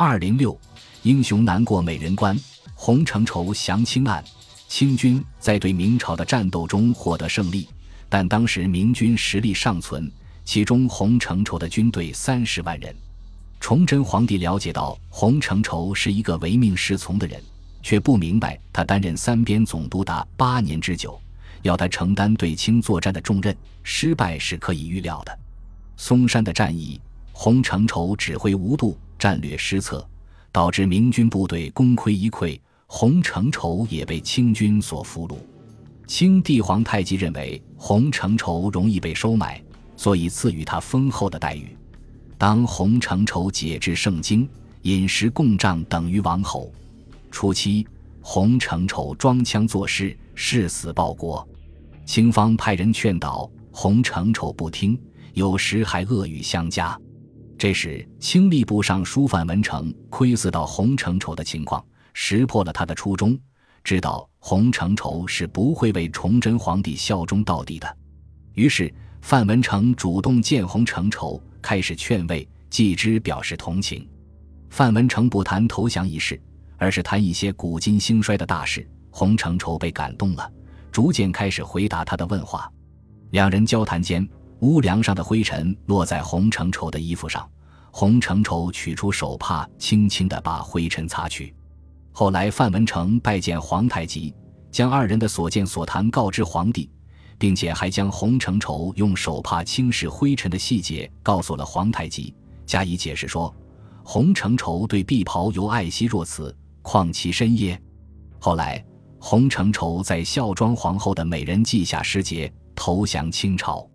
二零六，英雄难过美人关，洪承畴降清案。清军在对明朝的战斗中获得胜利，但当时明军实力尚存，其中洪承畴的军队三十万人。崇祯皇帝了解到洪承畴是一个唯命是从的人，却不明白他担任三边总督达八年之久，要他承担对清作战的重任，失败是可以预料的。松山的战役，洪承畴指挥无度，战略失策，导致明军部队功亏一篑。洪承畴也被清军所俘虏。清帝皇太极认为洪承畴容易被收买，所以赐予他丰厚的待遇。当洪承畴解至圣经，饮食共帐，等于王侯。初期，洪承畴装腔作势，誓死报国。清方派人劝导洪承畴不听，有时还恶语相加。这时，清吏部尚书范文成窥伺到洪承畴的情况。识破了他的初衷，知道洪承畴是不会为崇祯皇帝效忠到底的，于是范文成主动见洪承畴，开始劝慰，继之表示同情。范文成不谈投降一事，而是谈一些古今兴衰的大事。洪承畴被感动了，逐渐开始回答他的问话。两人交谈间，屋梁上的灰尘落在洪承畴的衣服上，洪承畴取出手帕，轻轻地把灰尘擦去。后来，范文成拜见皇太极，将二人的所见所谈告知皇帝，并且还将洪承畴用手帕轻拭灰尘的细节告诉了皇太极，加以解释说：“洪承畴对碧袍尤爱惜若此，况其身耶？”后来，洪承畴在孝庄皇后的美人计下失节，投降清朝。